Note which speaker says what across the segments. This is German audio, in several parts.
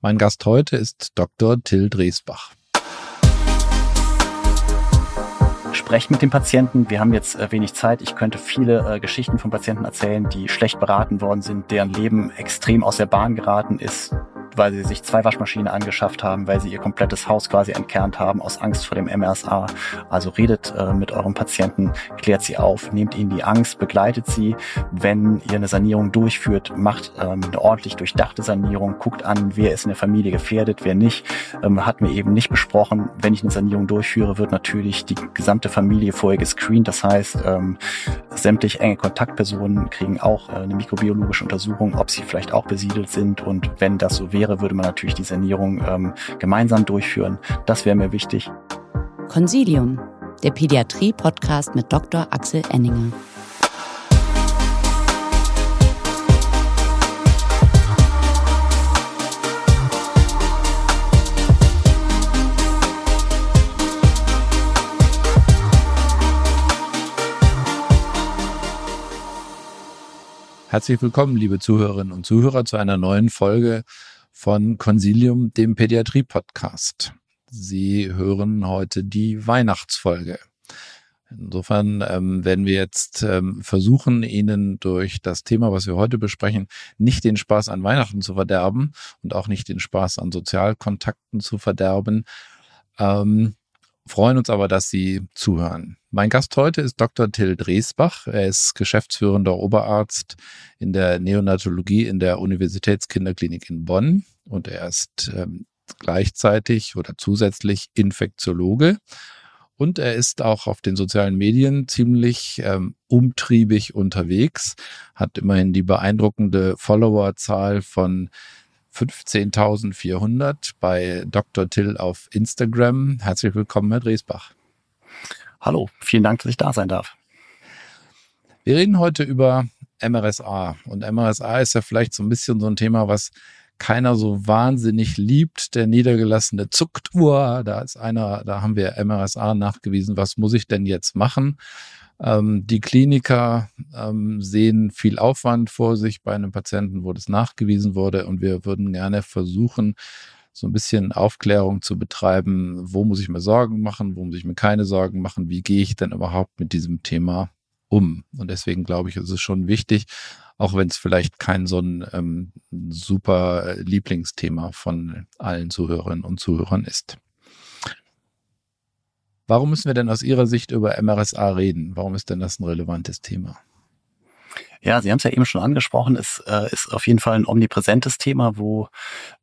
Speaker 1: Mein Gast heute ist Dr. Till Dresbach.
Speaker 2: Sprecht mit dem Patienten. Wir haben jetzt äh, wenig Zeit. Ich könnte viele äh, Geschichten von Patienten erzählen, die schlecht beraten worden sind, deren Leben extrem aus der Bahn geraten ist, weil sie sich zwei Waschmaschinen angeschafft haben, weil sie ihr komplettes Haus quasi entkernt haben aus Angst vor dem MRSA. Also redet äh, mit eurem Patienten, klärt sie auf, nehmt ihnen die Angst, begleitet sie. Wenn ihr eine Sanierung durchführt, macht ähm, eine ordentlich durchdachte Sanierung, guckt an, wer ist in der Familie gefährdet, wer nicht. Ähm, hat mir eben nicht besprochen. Wenn ich eine Sanierung durchführe, wird natürlich die gesamte Familie vorher gescreent. Das heißt, ähm, sämtlich enge Kontaktpersonen kriegen auch äh, eine mikrobiologische Untersuchung, ob sie vielleicht auch besiedelt sind. Und wenn das so wäre, wäre, würde man natürlich die Sanierung ähm, gemeinsam durchführen. Das wäre mir wichtig.
Speaker 3: Consilium, der Pädiatrie-Podcast mit Dr. Axel Enninger.
Speaker 1: Herzlich willkommen, liebe Zuhörerinnen und Zuhörer, zu einer neuen Folge von Consilium, dem Pädiatrie-Podcast. Sie hören heute die Weihnachtsfolge. Insofern ähm, werden wir jetzt ähm, versuchen, Ihnen durch das Thema, was wir heute besprechen, nicht den Spaß an Weihnachten zu verderben und auch nicht den Spaß an Sozialkontakten zu verderben. Ähm, freuen uns aber, dass Sie zuhören. Mein Gast heute ist Dr. Till Dresbach. Er ist geschäftsführender Oberarzt in der Neonatologie in der Universitätskinderklinik in Bonn und er ist ähm, gleichzeitig oder zusätzlich Infektiologe. Und er ist auch auf den sozialen Medien ziemlich ähm, umtriebig unterwegs, hat immerhin die beeindruckende Followerzahl von 15.400 bei Dr. Till auf Instagram. Herzlich willkommen, Herr Dresbach.
Speaker 2: Hallo, vielen Dank, dass ich da sein darf.
Speaker 1: Wir reden heute über MRSA. Und MRSA ist ja vielleicht so ein bisschen so ein Thema, was keiner so wahnsinnig liebt. Der niedergelassene zuckt, uah, da ist einer, da haben wir MRSA nachgewiesen. Was muss ich denn jetzt machen? Ähm, die Kliniker ähm, sehen viel Aufwand vor sich bei einem Patienten, wo das nachgewiesen wurde. Und wir würden gerne versuchen, so ein bisschen Aufklärung zu betreiben, wo muss ich mir Sorgen machen, wo muss ich mir keine Sorgen machen, wie gehe ich denn überhaupt mit diesem Thema um. Und deswegen glaube ich, ist es schon wichtig, auch wenn es vielleicht kein so ein ähm, super Lieblingsthema von allen Zuhörerinnen und Zuhörern ist. Warum müssen wir denn aus Ihrer Sicht über MRSA reden? Warum ist denn das ein relevantes Thema?
Speaker 2: Ja, Sie haben es ja eben schon angesprochen, es äh, ist auf jeden Fall ein omnipräsentes Thema, wo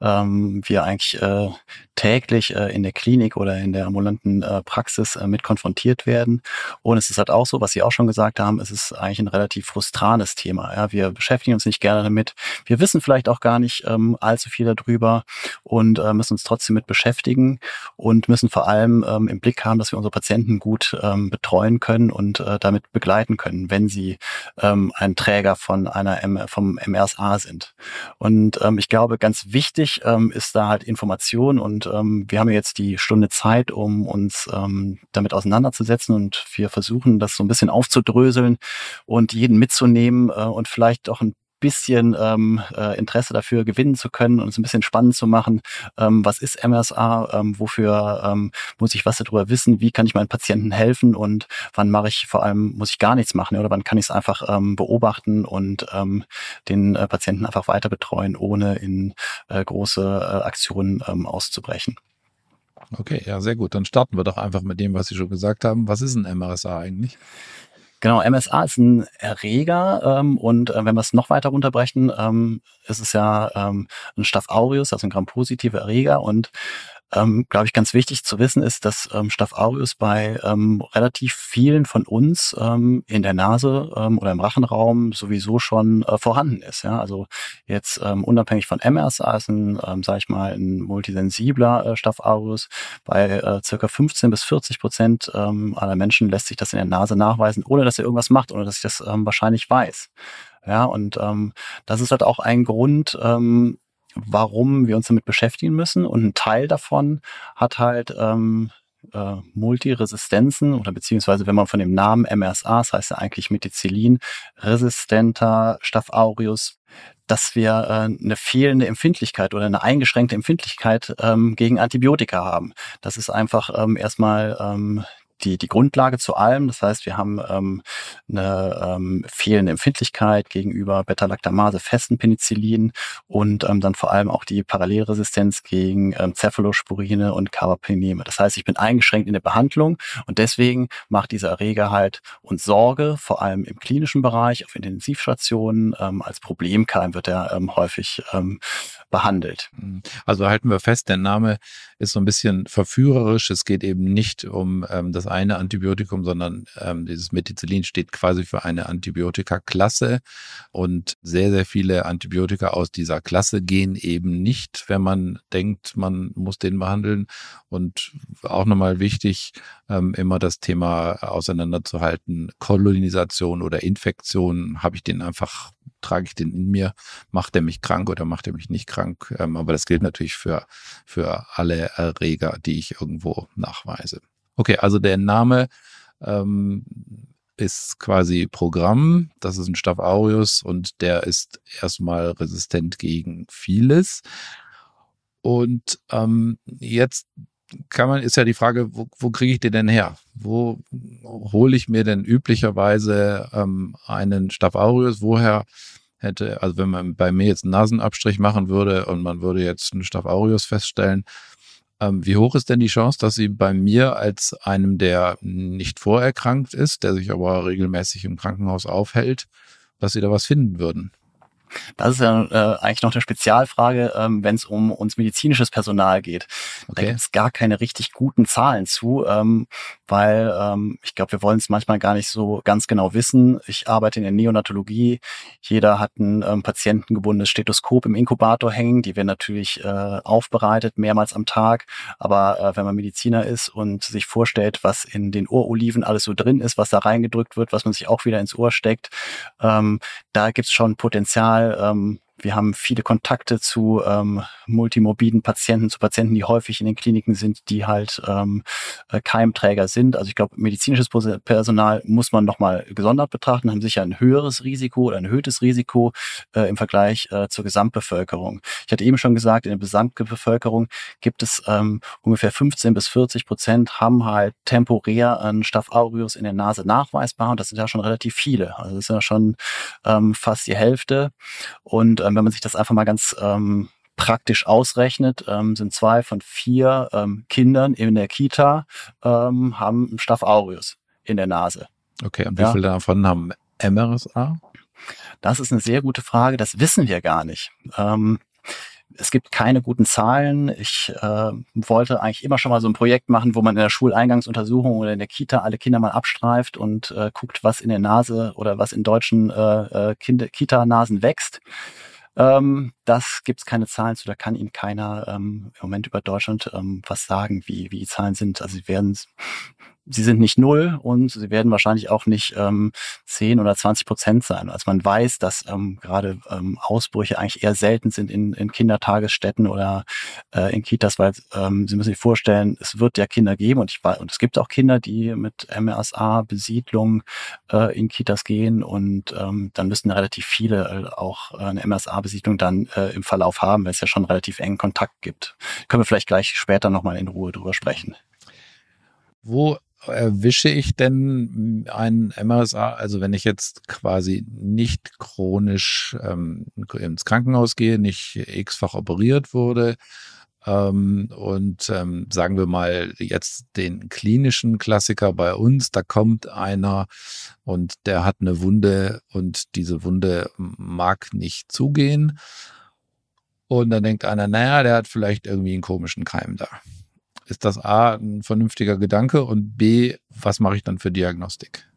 Speaker 2: ähm, wir eigentlich äh, täglich äh, in der Klinik oder in der ambulanten äh, Praxis äh, mit konfrontiert werden. Und es ist halt auch so, was Sie auch schon gesagt haben, es ist eigentlich ein relativ frustranes Thema. Ja? Wir beschäftigen uns nicht gerne damit. Wir wissen vielleicht auch gar nicht ähm, allzu viel darüber und äh, müssen uns trotzdem mit beschäftigen und müssen vor allem ähm, im Blick haben, dass wir unsere Patienten gut ähm, betreuen können und damit begleiten können, wenn sie ähm, ein Träger von einer M vom MRSA sind. Und ähm, ich glaube, ganz wichtig ähm, ist da halt Information und ähm, wir haben jetzt die Stunde Zeit, um uns ähm, damit auseinanderzusetzen und wir versuchen, das so ein bisschen aufzudröseln und jeden mitzunehmen äh, und vielleicht auch ein bisschen ähm, äh, Interesse dafür gewinnen zu können und es ein bisschen spannend zu machen. Ähm, was ist MSA? Ähm, wofür ähm, muss ich was darüber wissen? Wie kann ich meinen Patienten helfen? Und wann mache ich vor allem, muss ich gar nichts machen? Oder wann kann ich es einfach ähm, beobachten und ähm, den äh, Patienten einfach weiter betreuen, ohne in äh, große äh, Aktionen ähm, auszubrechen?
Speaker 1: Okay, ja, sehr gut. Dann starten wir doch einfach mit dem, was Sie schon gesagt haben. Was ist ein MRSA eigentlich?
Speaker 2: Genau, MSA ist ein Erreger ähm, und äh, wenn wir es noch weiter runterbrechen, ähm, ist es ja ähm, ein Staph aureus, also ein gram-positiver Erreger und ähm, glaube ich, ganz wichtig zu wissen ist, dass ähm, Staph aureus bei ähm, relativ vielen von uns ähm, in der Nase ähm, oder im Rachenraum sowieso schon äh, vorhanden ist. Ja? Also jetzt ähm, unabhängig von MRSA ist ein, ähm, sage ich mal, ein multisensibler äh, Staph aureus. Bei äh, circa 15 bis 40 Prozent ähm, aller Menschen lässt sich das in der Nase nachweisen, ohne dass er irgendwas macht, ohne dass ich das ähm, wahrscheinlich weiß. Ja, und ähm, das ist halt auch ein Grund, ähm, warum wir uns damit beschäftigen müssen. Und ein Teil davon hat halt ähm, äh, Multiresistenzen oder beziehungsweise wenn man von dem Namen MRSA, das heißt ja eigentlich Methicillin, resistenter Staph aureus, dass wir äh, eine fehlende Empfindlichkeit oder eine eingeschränkte Empfindlichkeit ähm, gegen Antibiotika haben. Das ist einfach ähm, erstmal ähm, die, die Grundlage zu allem. Das heißt, wir haben ähm, eine ähm, fehlende Empfindlichkeit gegenüber Beta-Lactamase, festen Penicillin und ähm, dann vor allem auch die Parallelresistenz gegen ähm, Cephalosporine und Carbapeneme. Das heißt, ich bin eingeschränkt in der Behandlung und deswegen macht dieser Erreger halt uns Sorge, vor allem im klinischen Bereich, auf Intensivstationen. Ähm, als Problemkeim wird er ähm, häufig ähm, behandelt.
Speaker 1: Mhm. Also halten wir fest, der Name ist so ein bisschen verführerisch. Es geht eben nicht um ähm, das eine Antibiotikum, sondern ähm, dieses Methicillin steht quasi für eine Antibiotika-Klasse und sehr, sehr viele Antibiotika aus dieser Klasse gehen eben nicht, wenn man denkt, man muss den behandeln. Und auch nochmal wichtig, ähm, immer das Thema auseinanderzuhalten, Kolonisation oder Infektion, habe ich den einfach trage ich den in mir, macht er mich krank oder macht er mich nicht krank. Ähm, aber das gilt natürlich für, für alle Erreger, die ich irgendwo nachweise. Okay, also der Name ähm, ist quasi Programm. Das ist ein Staph aureus und der ist erstmal resistent gegen vieles. Und ähm, jetzt kann man, ist ja die Frage, wo, wo kriege ich den denn her? Wo hole ich mir denn üblicherweise ähm, einen Staph aureus? Woher hätte, also wenn man bei mir jetzt einen Nasenabstrich machen würde und man würde jetzt einen Staph aureus feststellen, ähm, wie hoch ist denn die Chance, dass sie bei mir als einem, der nicht vorerkrankt ist, der sich aber regelmäßig im Krankenhaus aufhält, dass sie da was finden würden?
Speaker 2: Das ist ja äh, eigentlich noch eine Spezialfrage, ähm, wenn es um uns medizinisches Personal geht. Okay. Da gibt es gar keine richtig guten Zahlen zu, ähm, weil ähm, ich glaube, wir wollen es manchmal gar nicht so ganz genau wissen. Ich arbeite in der Neonatologie. Jeder hat ein ähm, patientengebundenes Stethoskop im Inkubator hängen. Die werden natürlich äh, aufbereitet, mehrmals am Tag. Aber äh, wenn man Mediziner ist und sich vorstellt, was in den Ohroliven alles so drin ist, was da reingedrückt wird, was man sich auch wieder ins Ohr steckt, ähm, da gibt es schon Potenzial, ähm, wir haben viele Kontakte zu ähm, multimorbiden Patienten, zu Patienten, die häufig in den Kliniken sind, die halt ähm, äh, Keimträger sind. Also ich glaube, medizinisches Personal muss man nochmal gesondert betrachten, haben sicher ein höheres Risiko oder ein erhöhtes Risiko äh, im Vergleich äh, zur Gesamtbevölkerung. Ich hatte eben schon gesagt, in der Gesamtbevölkerung gibt es ähm, ungefähr 15 bis 40 Prozent haben halt temporär einen Staph aureus in der Nase nachweisbar und das sind ja schon relativ viele. Also das ist ja schon ähm, fast die Hälfte und ähm, wenn man sich das einfach mal ganz ähm, praktisch ausrechnet, ähm, sind zwei von vier ähm, Kindern in der Kita ähm, haben Staph aureus in der Nase.
Speaker 1: Okay, und wie ja. viele davon haben MRSA?
Speaker 2: Das ist eine sehr gute Frage. Das wissen wir gar nicht. Ähm, es gibt keine guten Zahlen. Ich äh, wollte eigentlich immer schon mal so ein Projekt machen, wo man in der Schuleingangsuntersuchung oder in der Kita alle Kinder mal abstreift und äh, guckt, was in der Nase oder was in deutschen äh, äh Kita-Nasen wächst. Ähm, das gibt es keine Zahlen zu, da kann Ihnen keiner ähm, im Moment über Deutschland ähm, was sagen, wie, wie die Zahlen sind. Also sie werden sie sind nicht null und sie werden wahrscheinlich auch nicht ähm, 10 oder 20 Prozent sein. Also man weiß, dass ähm, gerade ähm, Ausbrüche eigentlich eher selten sind in, in Kindertagesstätten oder äh, in Kitas, weil ähm, Sie müssen sich vorstellen, es wird ja Kinder geben und ich weiß, und es gibt auch Kinder, die mit MRSA Besiedlung äh, in Kitas gehen und ähm, dann müssten relativ viele äh, auch äh, eine MRSA Besiedlung dann äh, im Verlauf haben, weil es ja schon relativ engen Kontakt gibt. Können wir vielleicht gleich später nochmal in Ruhe drüber sprechen.
Speaker 1: Wo erwische ich denn einen MRSA? Also wenn ich jetzt quasi nicht chronisch ähm, ins Krankenhaus gehe, nicht x-fach operiert wurde ähm, und ähm, sagen wir mal jetzt den klinischen Klassiker bei uns, da kommt einer und der hat eine Wunde und diese Wunde mag nicht zugehen. Und dann denkt einer, naja, der hat vielleicht irgendwie einen komischen Keim da ist das A ein vernünftiger Gedanke und B, was mache ich dann für Diagnostik?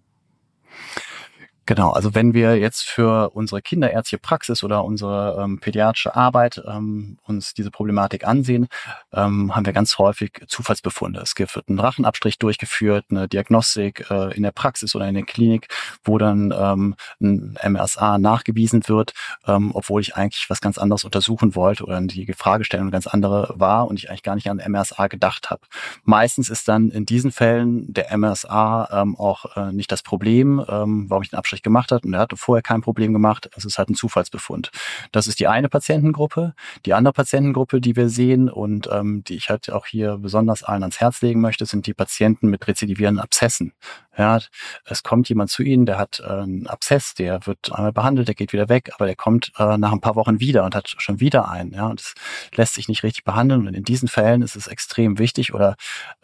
Speaker 2: Genau, also wenn wir jetzt für unsere kinderärztliche Praxis oder unsere ähm, pädiatrische Arbeit ähm, uns diese Problematik ansehen, ähm, haben wir ganz häufig Zufallsbefunde. Es wird ein Rachenabstrich durchgeführt, eine Diagnostik äh, in der Praxis oder in der Klinik, wo dann ähm, ein MRSA nachgewiesen wird, ähm, obwohl ich eigentlich was ganz anderes untersuchen wollte oder die Fragestellung ganz andere war und ich eigentlich gar nicht an MRSA gedacht habe. Meistens ist dann in diesen Fällen der MRSA ähm, auch äh, nicht das Problem, ähm, warum ich den Abstrich Abstrich gemacht hat und er hatte vorher kein Problem gemacht. Es ist halt ein Zufallsbefund. Das ist die eine Patientengruppe. Die andere Patientengruppe, die wir sehen und ähm, die ich halt auch hier besonders allen ans Herz legen möchte, sind die Patienten mit rezidivierenden Abszessen. Ja, es kommt jemand zu Ihnen, der hat äh, einen Abszess, der wird einmal behandelt, der geht wieder weg, aber der kommt äh, nach ein paar Wochen wieder und hat schon wieder einen. Ja, und das lässt sich nicht richtig behandeln. Und in diesen Fällen ist es extrem wichtig oder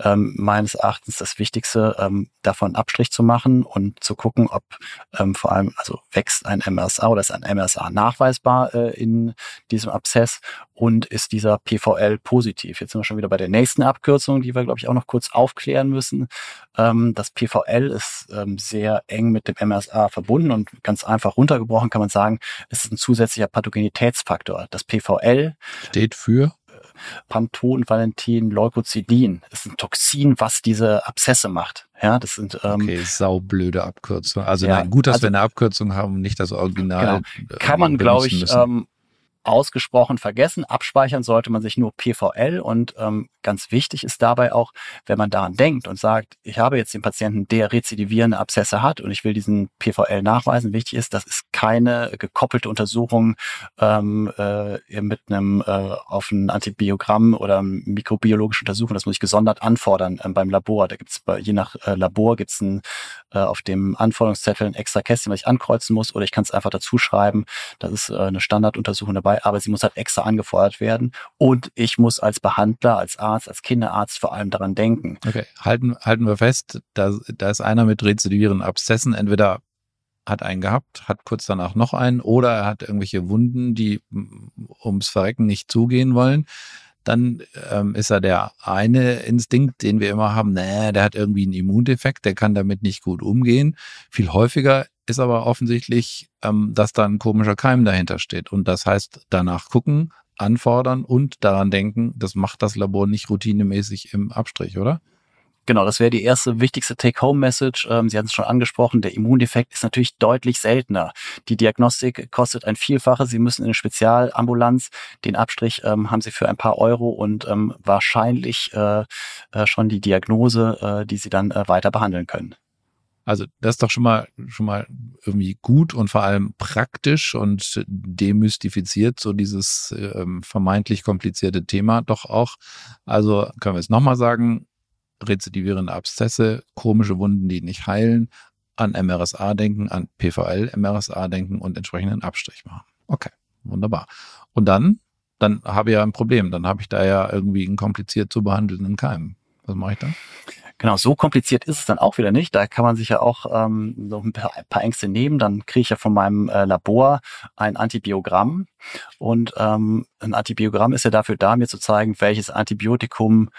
Speaker 2: ähm, meines Erachtens das Wichtigste, ähm, davon Abstrich zu machen und zu gucken, ob ähm, vor allem, also wächst ein MRSA oder ist ein MRSA nachweisbar äh, in diesem Abszess und ist dieser PVL positiv. Jetzt sind wir schon wieder bei der nächsten Abkürzung, die wir, glaube ich, auch noch kurz aufklären müssen. Ähm, das PVL ist ähm, sehr eng mit dem MRSA verbunden und ganz einfach runtergebrochen kann man sagen, es ist ein zusätzlicher Pathogenitätsfaktor. Das PVL
Speaker 1: steht für
Speaker 2: Panthen, Valentin, Leukozidin. Das ist ein Toxin, was diese Abszesse macht. Ja, das sind
Speaker 1: ähm, okay, saublöde Abkürzung. Also ja, nein, gut, dass also, wir eine Abkürzung haben, nicht das Original.
Speaker 2: Genau. Kann man, glaube ich, ähm, ausgesprochen vergessen. Abspeichern sollte man sich nur PVL und ähm, ganz wichtig ist dabei auch, wenn man daran denkt und sagt, ich habe jetzt den Patienten, der rezidivierende Abszesse hat und ich will diesen PVL nachweisen. Wichtig ist, das ist keine gekoppelte Untersuchung ähm, äh, mit einem äh, auf ein Antibiogramm oder mikrobiologische Untersuchung. Das muss ich gesondert anfordern ähm, beim Labor. Da gibt es je nach äh, Labor gibt es ein, äh, auf dem Anforderungszettel ein extra Kästchen, was ich ankreuzen muss, oder ich kann es einfach dazu schreiben. Das ist äh, eine Standarduntersuchung dabei dabei, aber sie muss halt extra angefordert werden. Und ich muss als Behandler, als Arzt, als Kinderarzt vor allem daran denken.
Speaker 1: Okay, halten, halten wir fest, da, da ist einer mit rezidivierenden Abszessen, entweder hat einen gehabt, hat kurz danach noch einen oder er hat irgendwelche Wunden, die ums Verrecken nicht zugehen wollen. Dann ähm, ist er der eine Instinkt, den wir immer haben, nee, der hat irgendwie einen Immundefekt, der kann damit nicht gut umgehen. Viel häufiger ist aber offensichtlich, ähm, dass da ein komischer Keim dahinter steht. Und das heißt, danach gucken, anfordern und daran denken, das macht das Labor nicht routinemäßig im Abstrich, oder?
Speaker 2: Genau, das wäre die erste wichtigste Take-Home-Message. Ähm, Sie hatten es schon angesprochen, der Immundefekt ist natürlich deutlich seltener. Die Diagnostik kostet ein Vielfaches. Sie müssen in eine Spezialambulanz. Den Abstrich ähm, haben Sie für ein paar Euro und ähm, wahrscheinlich äh, äh, schon die Diagnose, äh, die Sie dann äh, weiter behandeln können.
Speaker 1: Also das ist doch schon mal schon mal irgendwie gut und vor allem praktisch und demystifiziert so dieses ähm, vermeintlich komplizierte Thema doch auch. Also können wir es nochmal sagen, rezidivierende Abszesse, komische Wunden, die nicht heilen, an MRSA denken, an PVL MRSA denken und entsprechenden Abstrich machen. Okay, wunderbar. Und dann, dann habe ich ja ein Problem. Dann habe ich da ja irgendwie einen kompliziert zu behandelnden Keim. Was mache ich dann?
Speaker 2: Genau, so kompliziert ist es dann auch wieder nicht. Da kann man sich ja auch ähm, so ein paar, ein paar Ängste nehmen. Dann kriege ich ja von meinem äh, Labor ein Antibiogramm. Und ähm, ein Antibiogramm ist ja dafür da, mir zu zeigen, welches Antibiotikum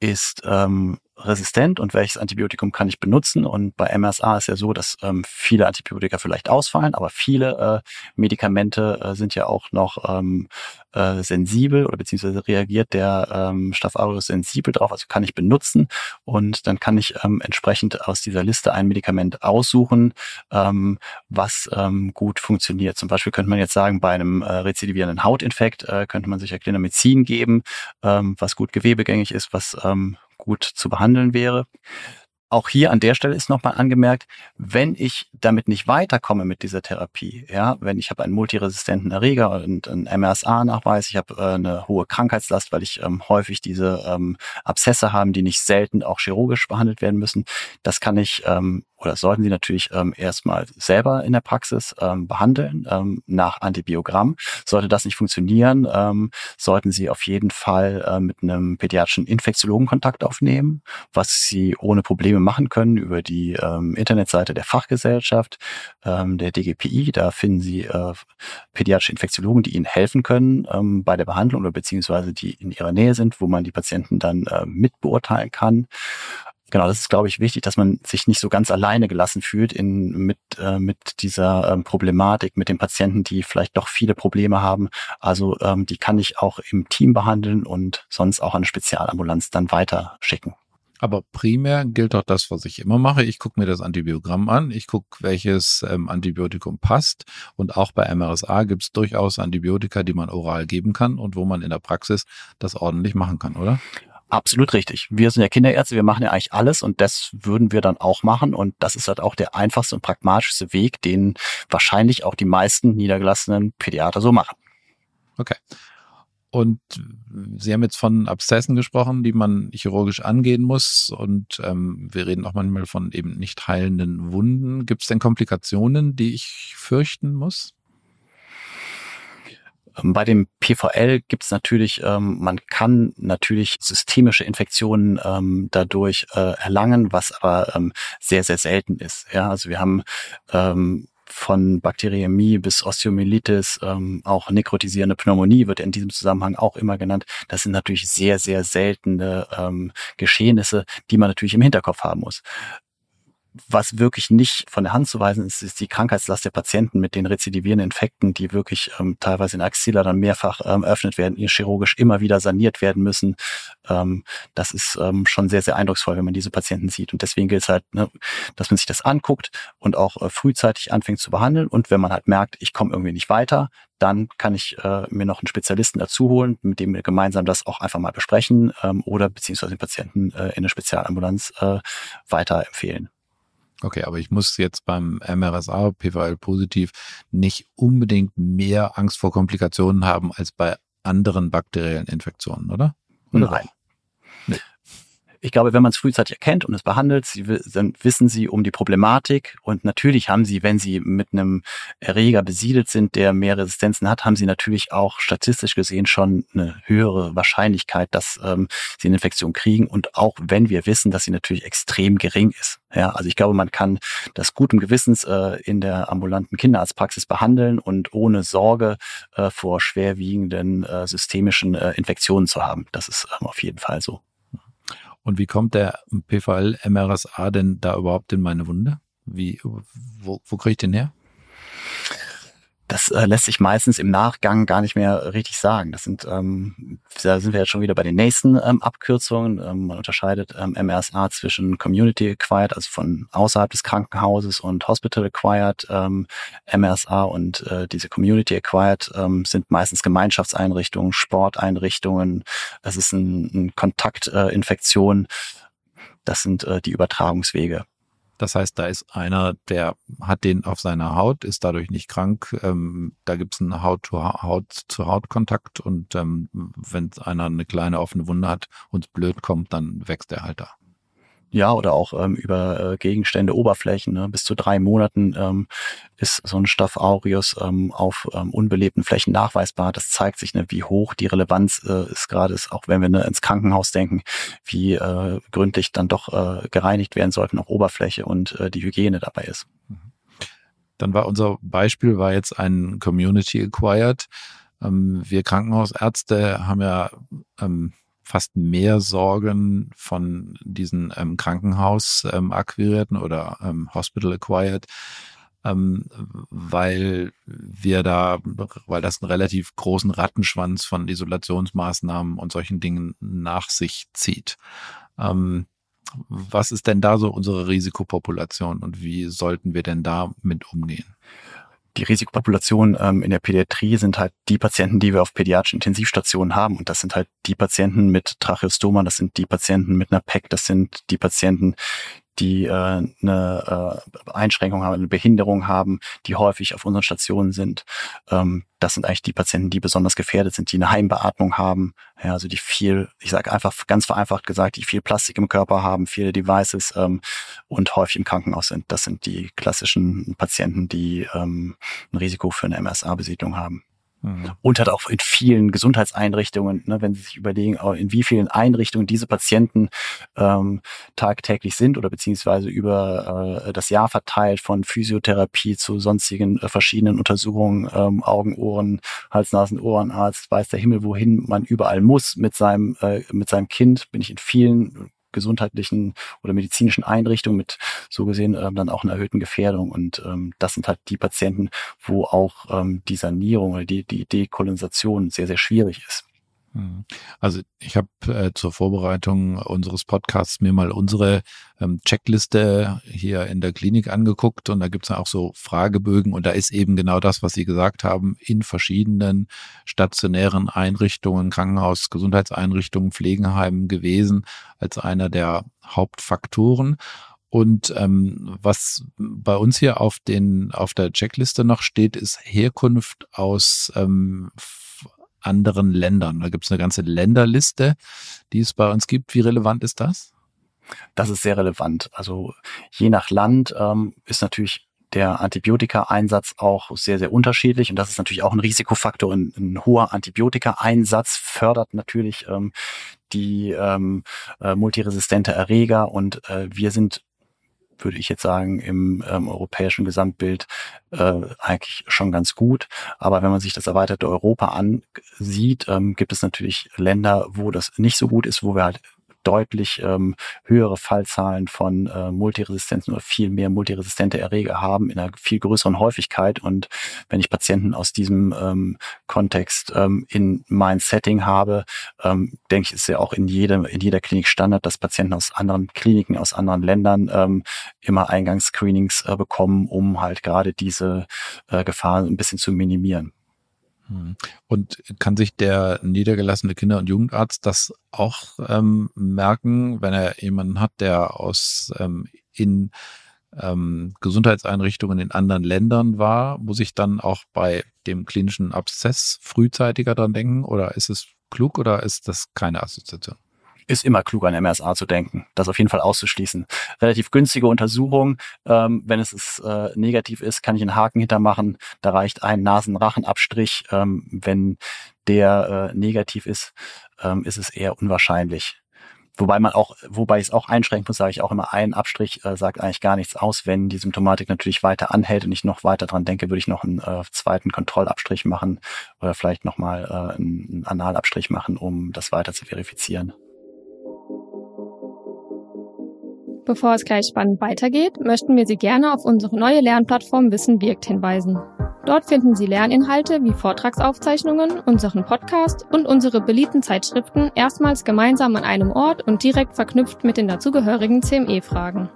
Speaker 2: ist ähm, resistent und welches Antibiotikum kann ich benutzen. Und bei MRSA ist ja so, dass ähm, viele Antibiotika vielleicht ausfallen, aber viele äh, Medikamente äh, sind ja auch noch ähm, äh, sensibel oder beziehungsweise reagiert der ähm, Staph aureus sensibel drauf, also kann ich benutzen und dann kann ich ähm, entsprechend aus dieser Liste ein Medikament aussuchen, ähm, was ähm, gut funktioniert. Zum Beispiel könnte man jetzt sagen, bei einem äh, rezidivierenden Hautinfekt äh, könnte man sich ja Clindamycin geben, ähm, was gut gewebegängig ist, was ähm, gut zu behandeln wäre. Auch hier an der Stelle ist nochmal angemerkt, wenn ich damit nicht weiterkomme mit dieser Therapie, ja, wenn ich habe einen multiresistenten Erreger und einen MRSA-Nachweis, ich habe äh, eine hohe Krankheitslast, weil ich ähm, häufig diese ähm, Abszesse haben, die nicht selten auch chirurgisch behandelt werden müssen, das kann ich ähm, oder sollten Sie natürlich ähm, erstmal selber in der Praxis ähm, behandeln ähm, nach Antibiogramm. Sollte das nicht funktionieren, ähm, sollten Sie auf jeden Fall äh, mit einem pädiatrischen Infektiologen Kontakt aufnehmen, was Sie ohne Probleme machen können über die ähm, Internetseite der Fachgesellschaft, ähm, der DGPI. Da finden Sie äh, pädiatrische Infektiologen, die Ihnen helfen können ähm, bei der Behandlung oder beziehungsweise die in Ihrer Nähe sind, wo man die Patienten dann äh, mitbeurteilen kann genau, das ist, glaube ich, wichtig, dass man sich nicht so ganz alleine gelassen fühlt in, mit, äh, mit dieser ähm, Problematik, mit den Patienten, die vielleicht doch viele Probleme haben. Also ähm, die kann ich auch im Team behandeln und sonst auch an Spezialambulanz dann weiter schicken.
Speaker 1: Aber primär gilt doch das, was ich immer mache. Ich gucke mir das Antibiogramm an, ich gucke, welches ähm, Antibiotikum passt. Und auch bei MRSA gibt es durchaus Antibiotika, die man oral geben kann und wo man in der Praxis das ordentlich machen kann, oder?
Speaker 2: Absolut richtig. Wir sind ja Kinderärzte, wir machen ja eigentlich alles und das würden wir dann auch machen und das ist halt auch der einfachste und pragmatischste Weg, den wahrscheinlich auch die meisten niedergelassenen Pädiater so machen.
Speaker 1: Okay. Und Sie haben jetzt von Abszessen gesprochen, die man chirurgisch angehen muss. Und ähm, wir reden auch manchmal von eben nicht heilenden Wunden. Gibt es denn Komplikationen, die ich fürchten muss?
Speaker 2: Ähm, bei dem PVL gibt es natürlich, ähm, man kann natürlich systemische Infektionen ähm, dadurch äh, erlangen, was aber ähm, sehr, sehr selten ist. Ja, also wir haben ähm, von Bakteriämie bis Osteomyelitis, ähm, auch nekrotisierende Pneumonie wird in diesem Zusammenhang auch immer genannt. Das sind natürlich sehr, sehr seltene ähm, Geschehnisse, die man natürlich im Hinterkopf haben muss. Was wirklich nicht von der Hand zu weisen ist, ist die Krankheitslast der Patienten mit den rezidivierenden Infekten, die wirklich ähm, teilweise in Axilla dann mehrfach ähm, eröffnet werden, chirurgisch immer wieder saniert werden müssen. Ähm, das ist ähm, schon sehr, sehr eindrucksvoll, wenn man diese Patienten sieht. Und deswegen gilt es halt, ne, dass man sich das anguckt und auch äh, frühzeitig anfängt zu behandeln. Und wenn man halt merkt, ich komme irgendwie nicht weiter, dann kann ich äh, mir noch einen Spezialisten dazu holen, mit dem wir gemeinsam das auch einfach mal besprechen ähm, oder beziehungsweise den Patienten äh, in eine Spezialambulanz äh, weiterempfehlen.
Speaker 1: Okay, aber ich muss jetzt beim MRSA, PVL positiv, nicht unbedingt mehr Angst vor Komplikationen haben als bei anderen bakteriellen Infektionen, oder? oder
Speaker 2: Nein. Ich glaube, wenn man es frühzeitig erkennt und es behandelt, sie, dann wissen sie um die Problematik. Und natürlich haben sie, wenn sie mit einem Erreger besiedelt sind, der mehr Resistenzen hat, haben sie natürlich auch statistisch gesehen schon eine höhere Wahrscheinlichkeit, dass ähm, sie eine Infektion kriegen. Und auch wenn wir wissen, dass sie natürlich extrem gering ist. Ja, also ich glaube, man kann das guten Gewissens äh, in der ambulanten Kinderarztpraxis behandeln und ohne Sorge äh, vor schwerwiegenden äh, systemischen äh, Infektionen zu haben. Das ist ähm, auf jeden Fall so.
Speaker 1: Und wie kommt der PVL-MRSA denn da überhaupt in meine Wunde? Wie, wo, wo kriege ich den her?
Speaker 2: Das äh, lässt sich meistens im Nachgang gar nicht mehr richtig sagen. Das sind, ähm, da sind wir jetzt schon wieder bei den nächsten ähm, Abkürzungen. Ähm, man unterscheidet ähm, MRSA zwischen Community Acquired, also von außerhalb des Krankenhauses und Hospital Acquired ähm, MRSA und äh, diese Community Acquired ähm, sind meistens Gemeinschaftseinrichtungen, Sporteinrichtungen. Es ist ein, ein Kontaktinfektion. Äh, das sind äh, die Übertragungswege.
Speaker 1: Das heißt, da ist einer, der hat den auf seiner Haut, ist dadurch nicht krank. Ähm, da gibt es einen Haut-zu-Haut-zu-Haut-Kontakt und ähm, wenn einer eine kleine offene Wunde hat und blöd kommt, dann wächst er halt da.
Speaker 2: Ja, oder auch ähm, über äh, Gegenstände, Oberflächen. Ne? Bis zu drei Monaten ähm, ist so ein Staph aureus ähm, auf ähm, unbelebten Flächen nachweisbar. Das zeigt sich, ne, wie hoch die Relevanz äh, ist gerade, ist, auch wenn wir ne, ins Krankenhaus denken, wie äh, gründlich dann doch äh, gereinigt werden sollten, auch Oberfläche und äh, die Hygiene dabei ist. Mhm.
Speaker 1: Dann war unser Beispiel war jetzt ein Community Acquired. Ähm, wir Krankenhausärzte haben ja ähm, fast mehr Sorgen von diesen ähm, Krankenhaus ähm, oder ähm, Hospital acquired, ähm, weil wir da, weil das einen relativ großen Rattenschwanz von Isolationsmaßnahmen und solchen Dingen nach sich zieht. Ähm, was ist denn da so unsere Risikopopulation und wie sollten wir denn da mit umgehen?
Speaker 2: Die Risikopopulation ähm, in der Pädiatrie sind halt die Patienten, die wir auf pädiatrischen Intensivstationen haben. Und das sind halt die Patienten mit Tracheostoma, das sind die Patienten mit einer PEC, das sind die Patienten, die äh, eine äh, Einschränkung haben, eine Behinderung haben, die häufig auf unseren Stationen sind. Ähm, das sind eigentlich die Patienten, die besonders gefährdet sind, die eine Heimbeatmung haben, ja, also die viel, ich sage einfach ganz vereinfacht gesagt, die viel Plastik im Körper haben, viele Devices ähm, und häufig im Krankenhaus sind. Das sind die klassischen Patienten, die ähm, ein Risiko für eine MSA-Besiedlung haben. Mhm. Und hat auch in vielen Gesundheitseinrichtungen, ne, wenn Sie sich überlegen, in wie vielen Einrichtungen diese Patienten ähm, tagtäglich sind oder beziehungsweise über äh, das Jahr verteilt von Physiotherapie zu sonstigen äh, verschiedenen Untersuchungen, ähm, Augen, Ohren, Hals, Nasen, Ohrenarzt, weiß der Himmel, wohin man überall muss mit seinem, äh, mit seinem Kind, bin ich in vielen gesundheitlichen oder medizinischen Einrichtungen mit so gesehen ähm, dann auch einer erhöhten Gefährdung. Und ähm, das sind halt die Patienten, wo auch ähm, die Sanierung oder die, die Dekolonisation sehr, sehr schwierig ist.
Speaker 1: Hm. Also ich habe äh, zur Vorbereitung unseres Podcasts mir mal unsere ähm, Checkliste hier in der Klinik angeguckt und da gibt es auch so Fragebögen und da ist eben genau das, was Sie gesagt haben, in verschiedenen stationären Einrichtungen, Krankenhaus, Gesundheitseinrichtungen, Pflegenheimen gewesen als einer der Hauptfaktoren. Und ähm, was bei uns hier auf den auf der Checkliste noch steht, ist Herkunft aus ähm, anderen Ländern. Da gibt es eine ganze Länderliste, die es bei uns gibt. Wie relevant ist das?
Speaker 2: Das ist sehr relevant. Also je nach Land ähm, ist natürlich der Antibiotika-Einsatz auch sehr, sehr unterschiedlich. Und das ist natürlich auch ein Risikofaktor. Ein, ein hoher Antibiotika-Einsatz fördert natürlich ähm, die ähm, äh, multiresistente Erreger. Und äh, wir sind würde ich jetzt sagen, im ähm, europäischen Gesamtbild äh, eigentlich schon ganz gut. Aber wenn man sich das erweiterte Europa ansieht, ähm, gibt es natürlich Länder, wo das nicht so gut ist, wo wir halt deutlich ähm, höhere Fallzahlen von äh, Multiresistenzen oder viel mehr multiresistente Erreger haben in einer viel größeren Häufigkeit. Und wenn ich Patienten aus diesem ähm, Kontext ähm, in mein Setting habe, ähm, denke ich, ist ja auch in jedem, in jeder Klinik Standard, dass Patienten aus anderen Kliniken, aus anderen Ländern ähm, immer Eingangsscreenings äh, bekommen, um halt gerade diese äh, Gefahr ein bisschen zu minimieren.
Speaker 1: Und kann sich der niedergelassene Kinder- und Jugendarzt das auch ähm, merken, wenn er jemanden hat, der aus ähm, in ähm, Gesundheitseinrichtungen in anderen Ländern war, muss ich dann auch bei dem klinischen Abszess frühzeitiger dran denken oder ist es klug oder ist das keine Assoziation?
Speaker 2: Ist immer klug an MRSA zu denken, das auf jeden Fall auszuschließen. Relativ günstige Untersuchung. Ähm, wenn es äh, negativ ist, kann ich einen Haken hintermachen. Da reicht ein Nasenrachenabstrich. Ähm, wenn der äh, negativ ist, ähm, ist es eher unwahrscheinlich. Wobei man auch, wobei ich es auch einschränken muss, sage ich auch immer, ein Abstrich äh, sagt eigentlich gar nichts aus. Wenn die Symptomatik natürlich weiter anhält und ich noch weiter dran denke, würde ich noch einen äh, zweiten Kontrollabstrich machen oder vielleicht nochmal äh, einen Analabstrich machen, um das weiter zu verifizieren.
Speaker 4: Bevor es gleich spannend weitergeht, möchten wir Sie gerne auf unsere neue Lernplattform Wissen wirkt hinweisen. Dort finden Sie Lerninhalte wie Vortragsaufzeichnungen, unseren Podcast und unsere beliebten Zeitschriften erstmals gemeinsam an einem Ort und direkt verknüpft mit den dazugehörigen CME-Fragen.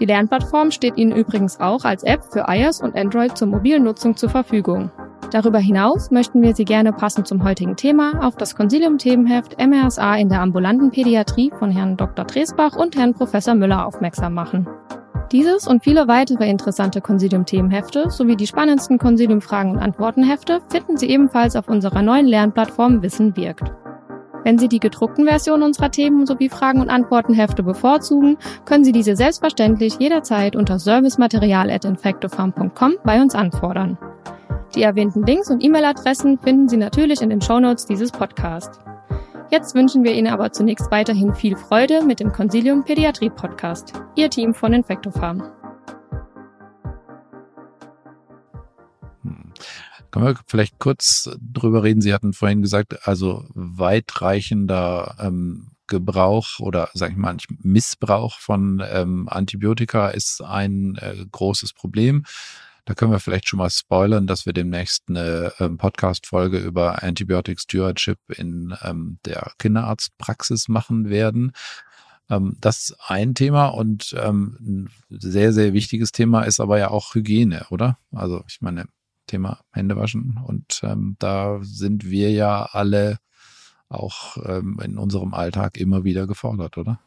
Speaker 4: Die Lernplattform steht Ihnen übrigens auch als App für iOS und Android zur mobilen Nutzung zur Verfügung. Darüber hinaus möchten wir Sie gerne passend zum heutigen Thema auf das Consilium-Themenheft MRSA in der ambulanten Pädiatrie von Herrn Dr. Dresbach und Herrn Professor Müller aufmerksam machen. Dieses und viele weitere interessante Consilium-Themenhefte sowie die spannendsten Consilium-Fragen und Antwortenhefte finden Sie ebenfalls auf unserer neuen Lernplattform Wissen wirkt. Wenn Sie die gedruckten Versionen unserer Themen sowie Fragen- und Antwortenhefte bevorzugen, können Sie diese selbstverständlich jederzeit unter servicematerial.infectofarm.com bei uns anfordern. Die erwähnten Links und E-Mail-Adressen finden Sie natürlich in den Shownotes dieses Podcasts. Jetzt wünschen wir Ihnen aber zunächst weiterhin viel Freude mit dem Consilium Pädiatrie Podcast. Ihr Team von Infectofarm.
Speaker 1: Hm. Können wir vielleicht kurz drüber reden? Sie hatten vorhin gesagt, also weitreichender ähm, Gebrauch oder sag ich mal Missbrauch von ähm, Antibiotika ist ein äh, großes Problem. Da können wir vielleicht schon mal spoilern, dass wir demnächst eine ähm, Podcast-Folge über Antibiotic Stewardship in ähm, der Kinderarztpraxis machen werden. Ähm, das ist ein Thema und ähm, ein sehr, sehr wichtiges Thema ist aber ja auch Hygiene, oder? Also ich meine, Thema Händewaschen und ähm, da sind wir ja alle auch ähm, in unserem Alltag immer wieder gefordert, oder?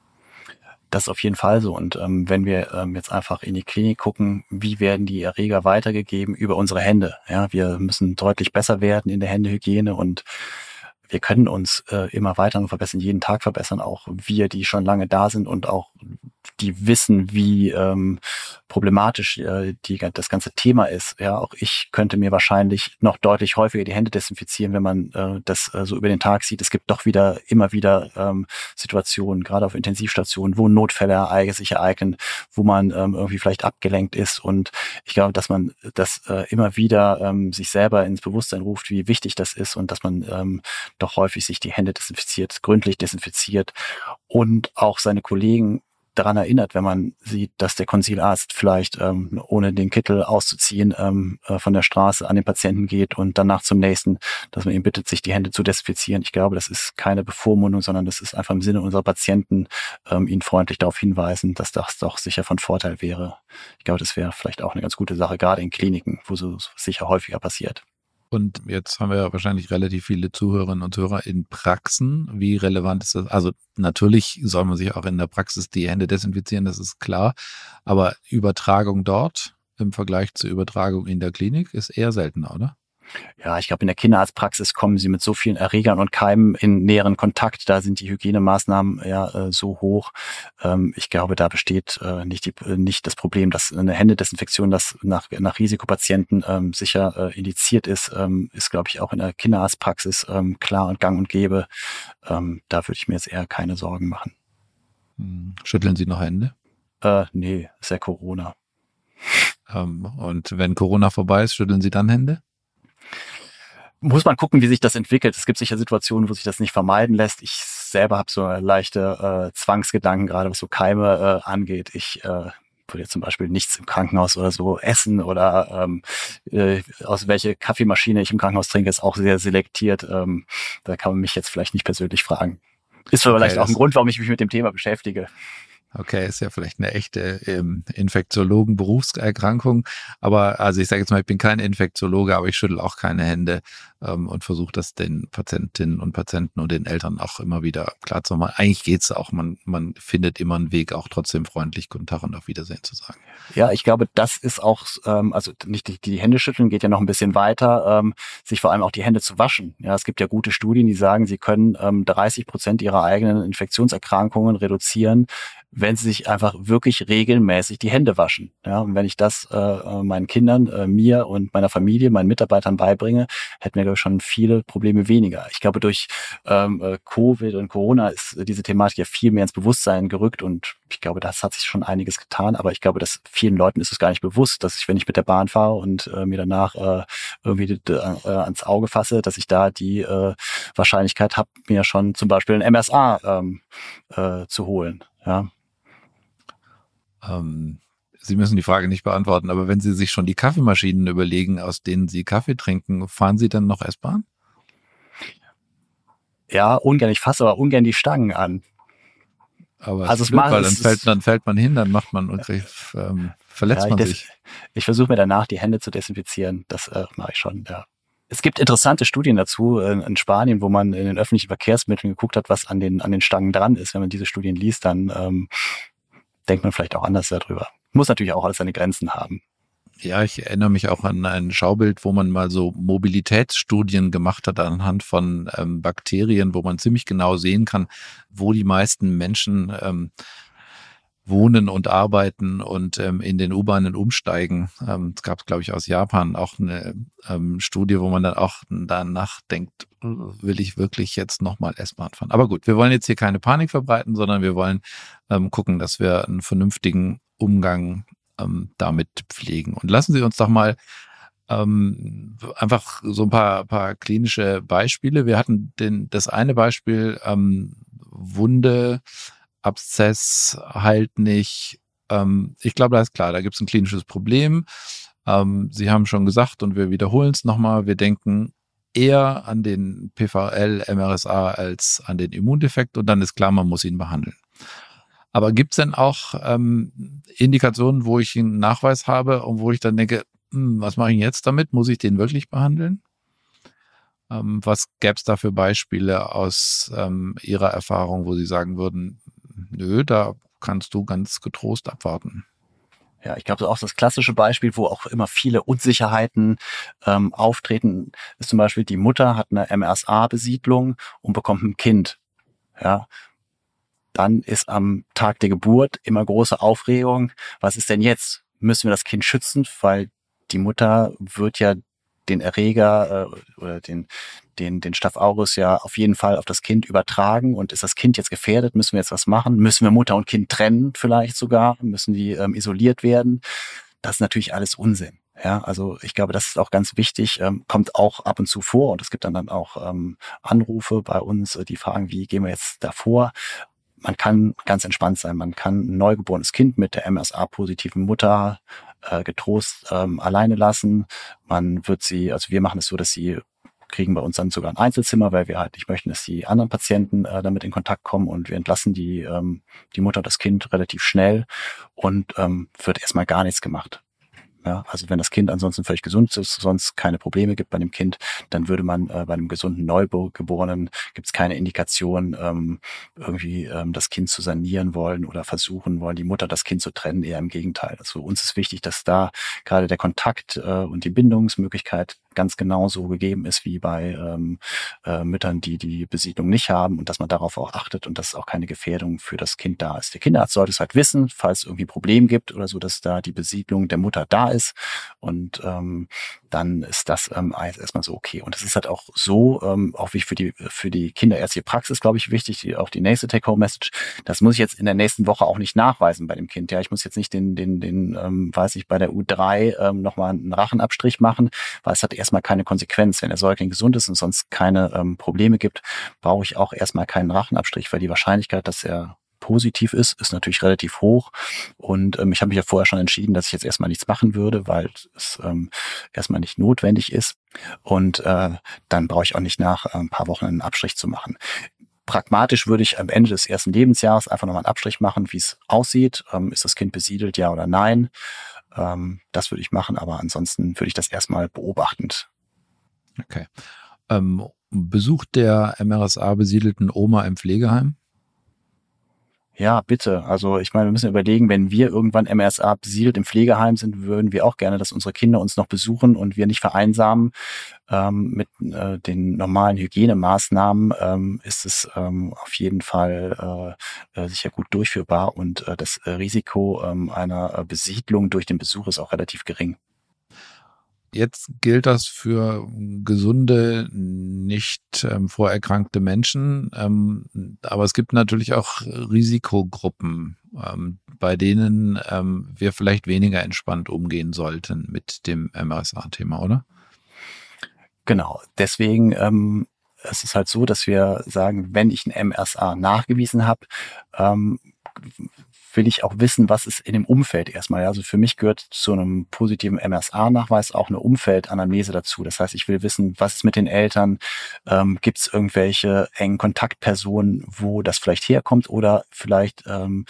Speaker 2: Das ist auf jeden Fall so. Und ähm, wenn wir ähm, jetzt einfach in die Klinik gucken, wie werden die Erreger weitergegeben über unsere Hände? Ja, wir müssen deutlich besser werden in der Händehygiene und wir können uns äh, immer weiter verbessern, jeden Tag verbessern, auch wir, die schon lange da sind und auch die wissen, wie ähm, problematisch äh, die, das ganze Thema ist. Ja, auch ich könnte mir wahrscheinlich noch deutlich häufiger die Hände desinfizieren, wenn man äh, das äh, so über den Tag sieht. Es gibt doch wieder immer wieder ähm, Situationen, gerade auf Intensivstationen, wo Notfälle ereignen, sich ereignen, wo man ähm, irgendwie vielleicht abgelenkt ist. Und ich glaube, dass man das äh, immer wieder ähm, sich selber ins Bewusstsein ruft, wie wichtig das ist und dass man ähm, doch häufig sich die Hände desinfiziert, gründlich desinfiziert und auch seine Kollegen daran erinnert, wenn man sieht, dass der Konsilarzt vielleicht ähm, ohne den Kittel auszuziehen ähm, äh, von der Straße an den Patienten geht und danach zum nächsten, dass man ihn bittet, sich die Hände zu desinfizieren. Ich glaube, das ist keine Bevormundung, sondern das ist einfach im Sinne unserer Patienten, ähm, ihnen freundlich darauf hinweisen, dass das doch sicher von Vorteil wäre. Ich glaube, das wäre vielleicht auch eine ganz gute Sache, gerade in Kliniken, wo so sicher häufiger passiert.
Speaker 1: Und jetzt haben wir ja wahrscheinlich relativ viele Zuhörerinnen und Zuhörer in Praxen. Wie relevant ist das? Also natürlich soll man sich auch in der Praxis die Hände desinfizieren, das ist klar. Aber Übertragung dort im Vergleich zur Übertragung in der Klinik ist eher seltener, oder?
Speaker 2: Ja, ich glaube, in der Kinderarztpraxis kommen sie mit so vielen Erregern und Keimen in näheren Kontakt. Da sind die Hygienemaßnahmen ja äh, so hoch. Ähm, ich glaube, da besteht äh, nicht, die, äh, nicht das Problem, dass eine Händedesinfektion, das nach, nach Risikopatienten ähm, sicher äh, indiziert ist, ähm, ist, glaube ich, auch in der Kinderarztpraxis ähm, klar und gang und gäbe. Ähm, da würde ich mir jetzt eher keine Sorgen machen.
Speaker 1: Hm. Schütteln Sie noch Hände?
Speaker 2: Äh, nee, ist ja Corona.
Speaker 1: Ähm, und wenn Corona vorbei ist, schütteln Sie dann Hände?
Speaker 2: Muss man gucken, wie sich das entwickelt. Es gibt sicher Situationen, wo sich das nicht vermeiden lässt. Ich selber habe so leichte äh, Zwangsgedanken, gerade was so Keime äh, angeht. Ich äh, würde jetzt zum Beispiel nichts im Krankenhaus oder so essen oder ähm, äh, aus welche Kaffeemaschine ich im Krankenhaus trinke, ist auch sehr selektiert. Ähm, da kann man mich jetzt vielleicht nicht persönlich fragen. Ist vielleicht okay, auch ein Grund, warum ich mich mit dem Thema beschäftige.
Speaker 1: Okay, ist ja vielleicht eine echte ähm, Infektiologen-Berufserkrankung. Aber also ich sage jetzt mal, ich bin kein Infektiologe, aber ich schüttel auch keine Hände ähm, und versuche das den Patientinnen und Patienten und den Eltern auch immer wieder klar zu machen. Eigentlich geht's auch. Man, man findet immer einen Weg, auch trotzdem freundlich Guten Tag und auf Wiedersehen zu sagen.
Speaker 2: Ja, ich glaube, das ist auch, ähm, also nicht die, die Hände schütteln geht ja noch ein bisschen weiter, ähm, sich vor allem auch die Hände zu waschen. Ja, es gibt ja gute Studien, die sagen, sie können ähm, 30 Prozent ihrer eigenen Infektionserkrankungen reduzieren, wenn sie sich einfach wirklich regelmäßig die Hände waschen. Ja, und wenn ich das äh, äh, meinen Kindern, äh, mir und meiner Familie, meinen Mitarbeitern beibringe, hätten wir ich, schon viele Probleme weniger. Ich glaube, durch ähm, äh, Covid und Corona ist diese Thematik ja viel mehr ins Bewusstsein gerückt und ich glaube, das hat sich schon einiges getan. Aber ich glaube, dass vielen Leuten ist es gar nicht bewusst, dass ich, wenn ich mit der Bahn fahre und äh, mir danach äh, irgendwie äh, ans Auge fasse, dass ich da die äh, Wahrscheinlichkeit habe, mir schon zum Beispiel ein MSA ähm, äh, zu holen. Ja.
Speaker 1: Ähm, Sie müssen die Frage nicht beantworten, aber wenn Sie sich schon die Kaffeemaschinen überlegen, aus denen Sie Kaffee trinken, fahren Sie dann noch S-Bahn?
Speaker 2: Ja, ungern. Ich fasse aber ungern die Stangen an.
Speaker 1: Aber also es blöd, macht, weil dann fällt, dann fällt man hin, dann macht man und ähm, verletzt ja, man sich.
Speaker 2: Ich versuche mir danach die Hände zu desinfizieren. Das äh, mache ich schon, ja. Es gibt interessante Studien dazu äh, in Spanien, wo man in den öffentlichen Verkehrsmitteln geguckt hat, was an den, an den Stangen dran ist. Wenn man diese Studien liest, dann ähm, denkt man vielleicht auch anders darüber. Muss natürlich auch alles seine Grenzen haben.
Speaker 1: Ja, ich erinnere mich auch an ein Schaubild, wo man mal so Mobilitätsstudien gemacht hat anhand von ähm, Bakterien, wo man ziemlich genau sehen kann, wo die meisten Menschen ähm, wohnen und arbeiten und ähm, in den U-Bahnen umsteigen. Ähm, es gab, glaube ich, aus Japan auch eine ähm, Studie, wo man dann auch danach denkt, will ich wirklich jetzt nochmal S-Bahn fahren? Aber gut, wir wollen jetzt hier keine Panik verbreiten, sondern wir wollen ähm, gucken, dass wir einen vernünftigen Umgang ähm, damit pflegen. Und lassen Sie uns doch mal ähm, einfach so ein paar, paar klinische Beispiele. Wir hatten den, das eine Beispiel, ähm, Wunde, Abszess heilt nicht. Ähm, ich glaube, da ist klar, da gibt es ein klinisches Problem. Ähm, Sie haben schon gesagt und wir wiederholen es nochmal, wir denken eher an den PVL, MRSA als an den Immundefekt und dann ist klar, man muss ihn behandeln. Aber gibt es denn auch ähm, Indikationen, wo ich einen Nachweis habe und wo ich dann denke, hm, was mache ich jetzt damit? Muss ich den wirklich behandeln? Ähm, was gäbe es da für Beispiele aus ähm, Ihrer Erfahrung, wo Sie sagen würden, nö, da kannst du ganz getrost abwarten?
Speaker 2: Ja, ich glaube, auch das klassische Beispiel, wo auch immer viele Unsicherheiten ähm, auftreten, ist zum Beispiel, die Mutter hat eine MRSA-Besiedlung und bekommt ein Kind. Ja, dann ist am Tag der Geburt immer große Aufregung. Was ist denn jetzt? Müssen wir das Kind schützen? Weil die Mutter wird ja den Erreger äh, oder den, den, den Staph aureus ja auf jeden Fall auf das Kind übertragen. Und ist das Kind jetzt gefährdet? Müssen wir jetzt was machen? Müssen wir Mutter und Kind trennen vielleicht sogar? Müssen die ähm, isoliert werden? Das ist natürlich alles Unsinn. Ja, also ich glaube, das ist auch ganz wichtig, ähm, kommt auch ab und zu vor und es gibt dann, dann auch ähm, Anrufe bei uns, äh, die fragen, wie gehen wir jetzt davor? Man kann ganz entspannt sein. Man kann ein neugeborenes Kind mit der MSA-positiven Mutter äh, getrost ähm, alleine lassen. Man wird sie, also wir machen es so, dass sie kriegen bei uns dann sogar ein Einzelzimmer, weil wir halt nicht möchten, dass die anderen Patienten äh, damit in Kontakt kommen und wir entlassen die, ähm, die Mutter, das Kind relativ schnell und ähm, wird erstmal gar nichts gemacht. Ja, also wenn das Kind ansonsten völlig gesund ist, sonst keine Probleme gibt bei dem Kind, dann würde man äh, bei einem gesunden Neugeborenen gibt es keine Indikation, ähm, irgendwie ähm, das Kind zu sanieren wollen oder versuchen wollen, die Mutter das Kind zu trennen. Eher im Gegenteil. Also uns ist wichtig, dass da gerade der Kontakt äh, und die Bindungsmöglichkeit ganz genauso gegeben ist wie bei ähm, äh, Müttern, die die Besiedlung nicht haben und dass man darauf auch achtet und dass auch keine Gefährdung für das Kind da ist. Der Kinderarzt sollte es halt wissen, falls es irgendwie Problem gibt oder so, dass da die Besiedlung der Mutter da ist und ähm, dann ist das ähm, erstmal so okay. Und es ist halt auch so, ähm, auch wie für die für die kinderärztliche Praxis, glaube ich, wichtig, die, auch die nächste Take-Home-Message. Das muss ich jetzt in der nächsten Woche auch nicht nachweisen bei dem Kind. Ja, ich muss jetzt nicht den den den ähm, weiß ich bei der U3 ähm, nochmal einen Rachenabstrich machen, weil es hat erstmal keine Konsequenz. Wenn der Säugling gesund ist und sonst keine ähm, Probleme gibt, brauche ich auch erstmal keinen Rachenabstrich, weil die Wahrscheinlichkeit, dass er positiv ist, ist natürlich relativ hoch. Und ähm, ich habe mich ja vorher schon entschieden, dass ich jetzt erstmal nichts machen würde, weil es ähm, erstmal nicht notwendig ist. Und äh, dann brauche ich auch nicht nach äh, ein paar Wochen einen Abstrich zu machen pragmatisch würde ich am Ende des ersten Lebensjahres einfach nochmal einen Abstrich machen, wie es aussieht. Ähm, ist das Kind besiedelt, ja oder nein? Ähm, das würde ich machen, aber ansonsten würde ich das erstmal beobachtend
Speaker 1: Okay. Ähm, besucht der MRSA besiedelten Oma im Pflegeheim?
Speaker 2: Ja, bitte. Also ich meine, wir müssen überlegen, wenn wir irgendwann MRSA besiedelt im Pflegeheim sind, würden wir auch gerne, dass unsere Kinder uns noch besuchen und wir nicht vereinsamen. Ähm, mit äh, den normalen Hygienemaßnahmen ähm, ist es ähm, auf jeden Fall äh, äh sicher gut durchführbar und äh, das Risiko ähm, einer äh, Besiedlung durch den Besuch ist auch relativ gering.
Speaker 1: Jetzt gilt das für gesunde, nicht ähm, vorerkrankte Menschen. Ähm, aber es gibt natürlich auch Risikogruppen, ähm, bei denen ähm, wir vielleicht weniger entspannt umgehen sollten mit dem MRSA-Thema, oder?
Speaker 2: Genau. Deswegen ähm, es ist halt so, dass wir sagen, wenn ich ein MRSA nachgewiesen habe, ähm, will ich auch wissen, was ist in dem Umfeld erstmal. Also für mich gehört zu einem positiven MSA-Nachweis auch eine Umfeldanamnese dazu. Das heißt, ich will wissen, was ist mit den Eltern, ähm, gibt es irgendwelche engen Kontaktpersonen, wo das vielleicht herkommt oder vielleicht ähm,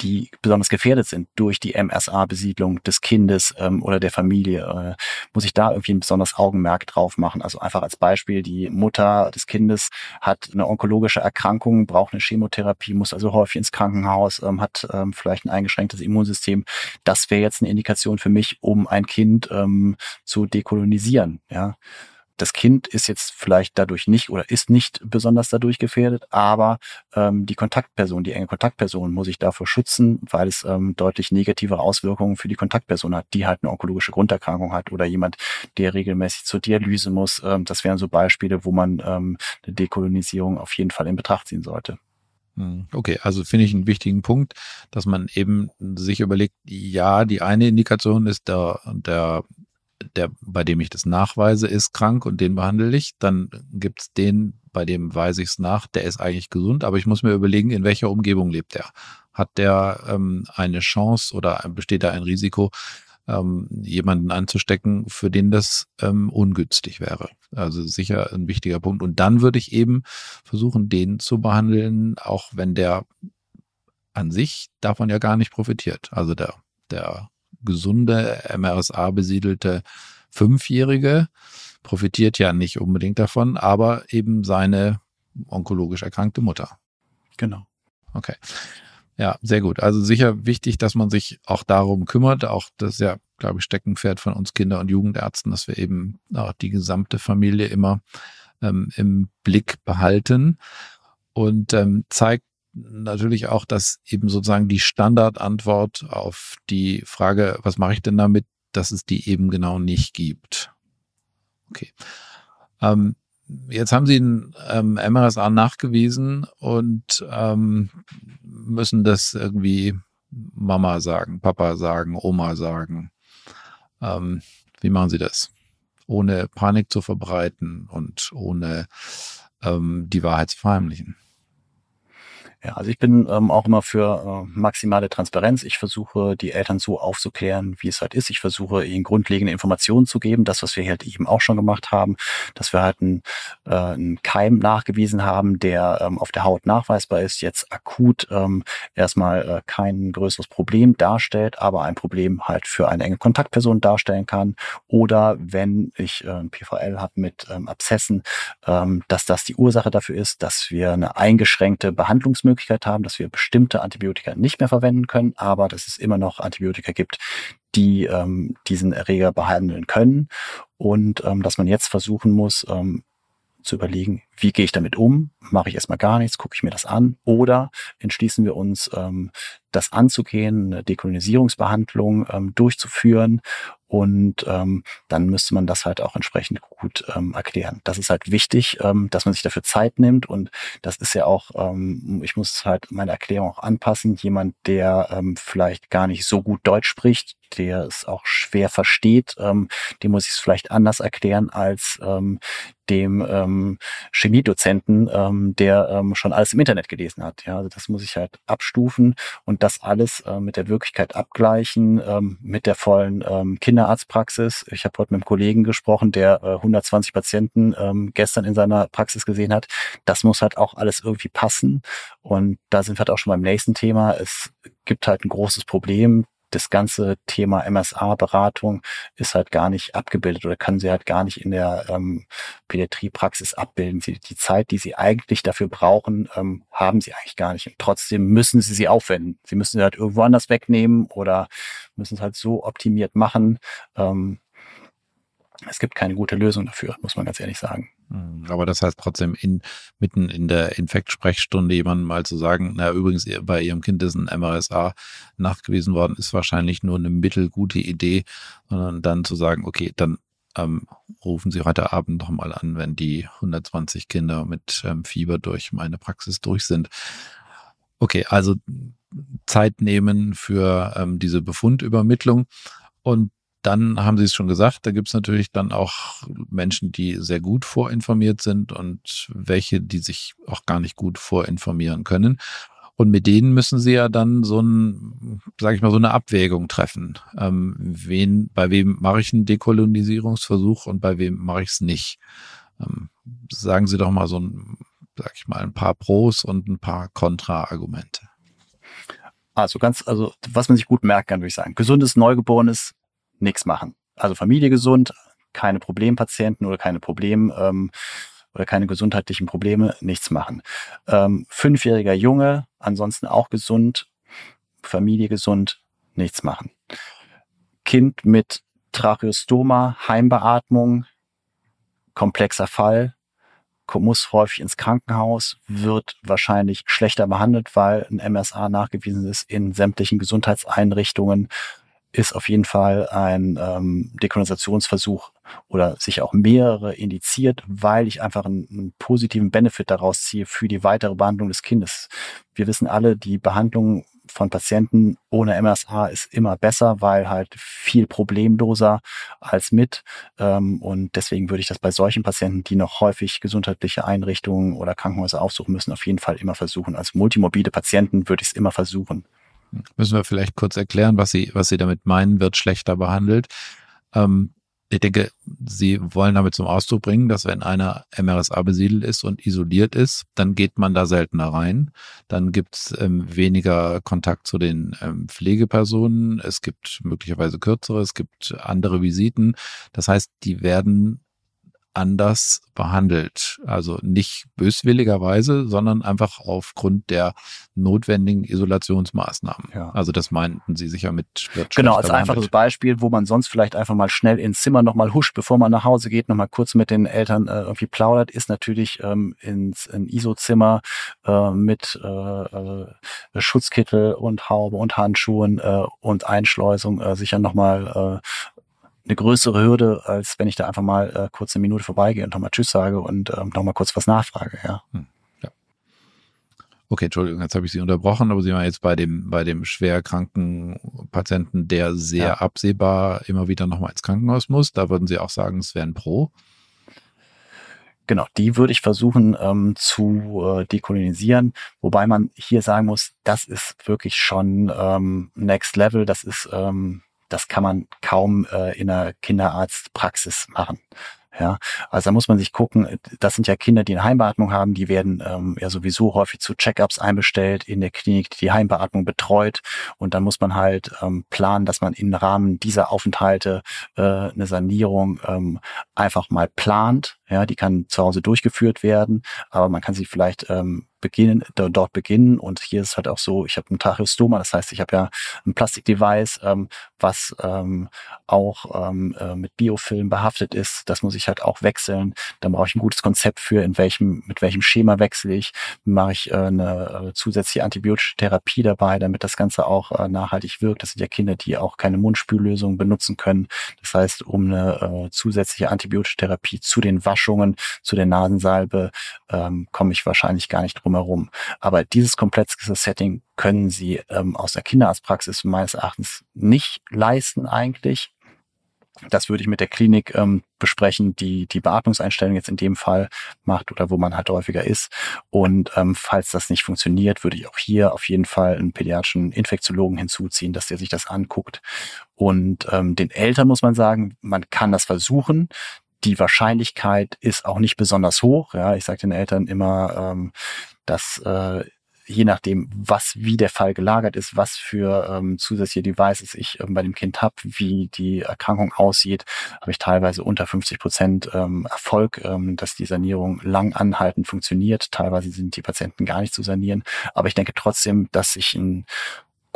Speaker 2: die besonders gefährdet sind durch die MSA-Besiedlung des Kindes ähm, oder der Familie, äh, muss ich da irgendwie ein besonderes Augenmerk drauf machen. Also einfach als Beispiel, die Mutter des Kindes hat eine onkologische Erkrankung, braucht eine Chemotherapie, muss also häufig ins Krankenhaus, ähm, hat ähm, vielleicht ein eingeschränktes Immunsystem. Das wäre jetzt eine Indikation für mich, um ein Kind ähm, zu dekolonisieren. Ja das Kind ist jetzt vielleicht dadurch nicht oder ist nicht besonders dadurch gefährdet, aber ähm, die Kontaktperson, die enge Kontaktperson muss ich davor schützen, weil es ähm, deutlich negative Auswirkungen für die Kontaktperson hat, die halt eine onkologische Grunderkrankung hat oder jemand, der regelmäßig zur Dialyse muss. Ähm, das wären so Beispiele, wo man ähm, eine Dekolonisierung auf jeden Fall in Betracht ziehen sollte.
Speaker 1: Hm, okay, also finde ich einen wichtigen Punkt, dass man eben sich überlegt, ja, die eine Indikation ist der, der der, bei dem ich das nachweise, ist krank und den behandle ich. Dann gibt's den, bei dem weise ich es nach, der ist eigentlich gesund, aber ich muss mir überlegen, in welcher Umgebung lebt er. Hat der ähm, eine Chance oder besteht da ein Risiko, ähm, jemanden anzustecken, für den das ähm, ungünstig wäre. Also sicher ein wichtiger Punkt. Und dann würde ich eben versuchen, den zu behandeln, auch wenn der an sich davon ja gar nicht profitiert. Also der, der gesunde, MRSA besiedelte Fünfjährige profitiert ja nicht unbedingt davon, aber eben seine onkologisch erkrankte Mutter.
Speaker 2: Genau.
Speaker 1: Okay. Ja, sehr gut. Also sicher wichtig, dass man sich auch darum kümmert. Auch das ist ja, glaube ich, Steckenpferd von uns Kinder- und Jugendärzten, dass wir eben auch die gesamte Familie immer ähm, im Blick behalten. Und ähm, zeigt natürlich auch, dass eben sozusagen die Standardantwort auf die Frage, was mache ich denn damit, dass es die eben genau nicht gibt. Okay. Ähm, jetzt haben Sie ein ähm, MRSA nachgewiesen und ähm, müssen das irgendwie Mama sagen, Papa sagen, Oma sagen. Ähm, wie machen Sie das? Ohne Panik zu verbreiten und ohne ähm, die Wahrheit zu verheimlichen.
Speaker 2: Ja, also ich bin ähm, auch immer für äh, maximale Transparenz. Ich versuche, die Eltern so aufzuklären, wie es halt ist. Ich versuche, ihnen grundlegende Informationen zu geben. Das, was wir halt eben auch schon gemacht haben, dass wir halt einen, äh, einen Keim nachgewiesen haben, der ähm, auf der Haut nachweisbar ist, jetzt akut ähm, erstmal äh, kein größeres Problem darstellt, aber ein Problem halt für eine enge Kontaktperson darstellen kann. Oder wenn ich äh, ein PVL habe mit ähm, Abszessen, ähm, dass das die Ursache dafür ist, dass wir eine eingeschränkte Behandlungsmöglichkeit Möglichkeit haben, dass wir bestimmte Antibiotika nicht mehr verwenden können, aber dass es immer noch Antibiotika gibt, die ähm, diesen Erreger behandeln können. Und ähm, dass man jetzt versuchen muss, ähm, zu überlegen, wie gehe ich damit um? Mache ich erstmal gar nichts, gucke ich mir das an? Oder entschließen wir uns, ähm, das anzugehen, eine Dekolonisierungsbehandlung ähm, durchzuführen und ähm, dann müsste man das halt auch entsprechend gut ähm, erklären. Das ist halt wichtig, ähm, dass man sich dafür Zeit nimmt und das ist ja auch, ähm, ich muss halt meine Erklärung auch anpassen. Jemand, der ähm, vielleicht gar nicht so gut Deutsch spricht, der es auch schwer versteht, ähm, dem muss ich es vielleicht anders erklären als ähm, dem ähm, Chemiedozenten, ähm, der ähm, schon alles im Internet gelesen hat. Ja, also das muss ich halt abstufen und das alles äh, mit der Wirklichkeit abgleichen, ähm, mit der vollen ähm, Kinderarztpraxis. Ich habe heute mit einem Kollegen gesprochen, der äh, 120 Patienten ähm, gestern in seiner Praxis gesehen hat. Das muss halt auch alles irgendwie passen. Und da sind wir halt auch schon beim nächsten Thema. Es gibt halt ein großes Problem das ganze Thema MSA-Beratung ist halt gar nicht abgebildet oder können sie halt gar nicht in der ähm, Pädiatriepraxis abbilden. Sie, die Zeit, die sie eigentlich dafür brauchen, ähm, haben sie eigentlich gar nicht. Und trotzdem müssen sie sie aufwenden. Sie müssen sie halt irgendwo anders wegnehmen oder müssen es halt so optimiert machen. Ähm, es gibt keine gute Lösung dafür, muss man ganz ehrlich sagen.
Speaker 1: Hm, aber das heißt trotzdem in, mitten in der Infektsprechstunde jemandem mal zu sagen, na übrigens, bei Ihrem Kind ist ein MRSA nachgewiesen worden, ist wahrscheinlich nur eine mittelgute Idee, sondern dann zu sagen, okay, dann ähm, rufen Sie heute Abend noch mal an, wenn die 120 Kinder mit ähm, Fieber durch meine Praxis durch sind. Okay, also Zeit nehmen für ähm, diese Befundübermittlung und dann haben Sie es schon gesagt, da gibt es natürlich dann auch Menschen, die sehr gut vorinformiert sind und welche, die sich auch gar nicht gut vorinformieren können. Und mit denen müssen Sie ja dann so ein, sage ich mal, so eine Abwägung treffen. Ähm, wen, bei wem mache ich einen Dekolonisierungsversuch und bei wem mache ich es nicht? Ähm, sagen Sie doch mal so ein, sag ich mal, ein paar Pros und ein paar Kontra-Argumente.
Speaker 2: Also ganz, also was man sich gut merken kann, würde ich sagen. Gesundes Neugeborenes nichts machen. Also Familie gesund, keine Problempatienten oder keine Problem ähm, oder keine gesundheitlichen Probleme, nichts machen. Ähm, fünfjähriger Junge, ansonsten auch gesund, Familie gesund, nichts machen. Kind mit Tracheostoma, Heimbeatmung, komplexer Fall, muss häufig ins Krankenhaus, wird wahrscheinlich schlechter behandelt, weil ein MSA nachgewiesen ist in sämtlichen Gesundheitseinrichtungen ist auf jeden Fall ein ähm, Dekolonisationsversuch oder sich auch mehrere indiziert, weil ich einfach einen, einen, positiven Benefit daraus ziehe für die weitere Behandlung des Kindes. Wir wissen alle, die Behandlung von Patienten ohne MSA ist immer besser, weil halt viel problemloser als mit. Ähm, und deswegen würde ich das bei solchen Patienten, die noch häufig gesundheitliche Einrichtungen oder Krankenhäuser aufsuchen müssen, auf jeden Fall immer versuchen. Als multimorbide Patienten würde ich es immer versuchen.
Speaker 1: Müssen wir vielleicht kurz erklären, was Sie, was Sie damit meinen, wird schlechter behandelt. Ähm, ich denke, Sie wollen damit zum Ausdruck bringen, dass wenn einer MRSA besiedelt ist und isoliert ist, dann geht man da seltener rein. Dann gibt es ähm, weniger Kontakt zu den ähm, Pflegepersonen. Es gibt möglicherweise kürzere, es gibt andere Visiten. Das heißt, die werden anders behandelt. Also nicht böswilligerweise, sondern einfach aufgrund der notwendigen Isolationsmaßnahmen. Ja. Also das meinten Sie sicher mit.
Speaker 2: Genau, als einfaches Beispiel, wo man sonst vielleicht einfach mal schnell ins Zimmer nochmal huscht, bevor man nach Hause geht, nochmal kurz mit den Eltern äh, irgendwie plaudert, ist natürlich ähm, ins ein ISO-Zimmer äh, mit äh, äh, Schutzkittel und Haube und Handschuhen äh, und Einschleusung äh, sicher nochmal äh, eine größere Hürde, als wenn ich da einfach mal äh, kurz eine Minute vorbeigehe und nochmal Tschüss sage und ähm, nochmal kurz was nachfrage, ja. Hm, ja.
Speaker 1: Okay, Entschuldigung, jetzt habe ich Sie unterbrochen, aber Sie waren jetzt bei dem, bei dem schwer kranken Patienten, der sehr ja. absehbar immer wieder nochmal ins Krankenhaus muss. Da würden Sie auch sagen, es wäre ein Pro.
Speaker 2: Genau, die würde ich versuchen ähm, zu äh, dekolonisieren, wobei man hier sagen muss, das ist wirklich schon ähm, Next Level, das ist, ähm, das kann man kaum äh, in einer Kinderarztpraxis machen. Ja, also da muss man sich gucken, das sind ja Kinder, die eine Heimbeatmung haben, die werden ähm, ja sowieso häufig zu Check-ups einbestellt in der Klinik, die die Heimbeatmung betreut und dann muss man halt ähm, planen, dass man im Rahmen dieser Aufenthalte äh, eine Sanierung ähm, einfach mal plant. Ja, die kann zu Hause durchgeführt werden, aber man kann sie vielleicht ähm, beginnen, dort beginnen. Und hier ist halt auch so, ich habe ein Tracheostoma, das heißt, ich habe ja ein Plastikdevice, ähm, was ähm, auch ähm, äh, mit Biofilm behaftet ist. Das muss ich halt auch wechseln. Dann brauche ich ein gutes Konzept für, in welchem, mit welchem Schema wechsle ich. Mache ich äh, eine äh, zusätzliche antibiotische Therapie dabei, damit das Ganze auch äh, nachhaltig wirkt. Das sind ja Kinder, die auch keine Mundspüllösung benutzen können. Das heißt, um eine äh, zusätzliche antibiotische Therapie zu den Waschungen, zu der Nasensalbe, ähm, komme ich wahrscheinlich gar nicht drum herum. Aber dieses komplexe Setting können sie ähm, aus der Kinderarztpraxis meines Erachtens nicht leisten eigentlich. Das würde ich mit der Klinik ähm, besprechen, die die Beatmungseinstellung jetzt in dem Fall macht oder wo man halt häufiger ist. Und ähm, falls das nicht funktioniert, würde ich auch hier auf jeden Fall einen pädiatrischen Infektiologen hinzuziehen, dass der sich das anguckt. Und ähm, den Eltern muss man sagen, man kann das versuchen die Wahrscheinlichkeit ist auch nicht besonders hoch. Ja, ich sage den Eltern immer, ähm, dass äh, je nachdem, was wie der Fall gelagert ist, was für ähm, zusätzliche Devices ich ähm, bei dem Kind habe, wie die Erkrankung aussieht, habe ich teilweise unter 50 Prozent ähm, Erfolg, ähm, dass die Sanierung lang anhaltend funktioniert. Teilweise sind die Patienten gar nicht zu sanieren. Aber ich denke trotzdem, dass ich ein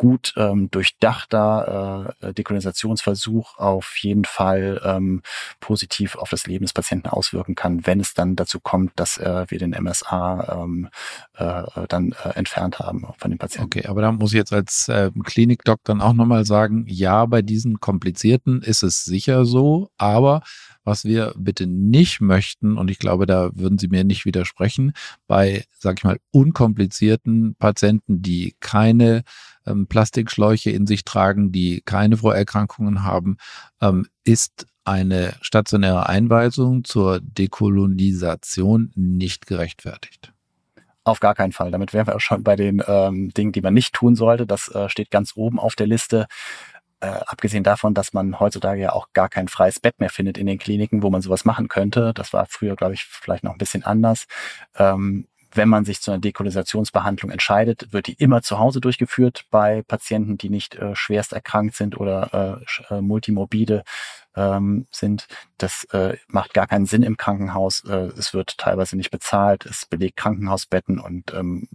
Speaker 2: gut ähm, durchdachter äh, Dekolonisationsversuch auf jeden Fall ähm, positiv auf das Leben des Patienten auswirken kann, wenn es dann dazu kommt, dass äh, wir den MSA ähm, äh, dann äh, entfernt haben von dem Patienten.
Speaker 1: Okay, aber da muss ich jetzt als äh, Klinikdoc dann auch nochmal sagen, ja, bei diesen komplizierten ist es sicher so, aber was wir bitte nicht möchten, und ich glaube, da würden Sie mir nicht widersprechen, bei, sag ich mal, unkomplizierten Patienten, die keine ähm, Plastikschläuche in sich tragen, die keine Vorerkrankungen haben, ähm, ist eine stationäre Einweisung zur Dekolonisation nicht gerechtfertigt.
Speaker 2: Auf gar keinen Fall. Damit wären wir auch schon bei den ähm, Dingen, die man nicht tun sollte. Das äh, steht ganz oben auf der Liste. Äh, abgesehen davon, dass man heutzutage ja auch gar kein freies Bett mehr findet in den Kliniken, wo man sowas machen könnte. Das war früher, glaube ich, vielleicht noch ein bisschen anders. Ähm, wenn man sich zu einer Dekolonisationsbehandlung entscheidet, wird die immer zu Hause durchgeführt bei Patienten, die nicht äh, schwerst erkrankt sind oder äh, äh, multimorbide ähm, sind. Das äh, macht gar keinen Sinn im Krankenhaus. Äh, es wird teilweise nicht bezahlt, es belegt Krankenhausbetten und ähm,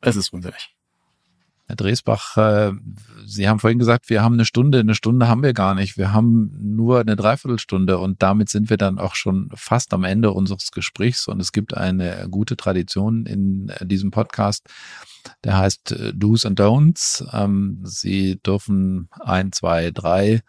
Speaker 2: es ist unsinnig.
Speaker 1: Herr Dresbach, äh, Sie haben vorhin gesagt, wir haben eine Stunde. Eine Stunde haben wir gar nicht. Wir haben nur eine Dreiviertelstunde und damit sind wir dann auch schon fast am Ende unseres Gesprächs. Und es gibt eine gute Tradition in diesem Podcast, der heißt äh, Do's and Don'ts. Ähm, Sie dürfen ein, zwei, drei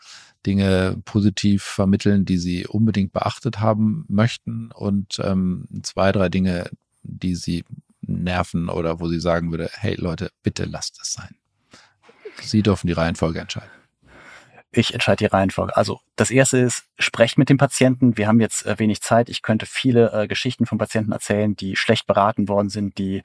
Speaker 1: Dinge positiv vermitteln, die Sie unbedingt beachtet haben möchten und ähm, zwei, drei Dinge, die Sie nerven oder wo sie sagen würde, hey Leute, bitte lasst es sein. Sie dürfen die Reihenfolge entscheiden.
Speaker 2: Ich entscheide die Reihenfolge. Also das erste ist, sprecht mit dem Patienten. Wir haben jetzt äh, wenig Zeit. Ich könnte viele äh, Geschichten von Patienten erzählen, die schlecht beraten worden sind, die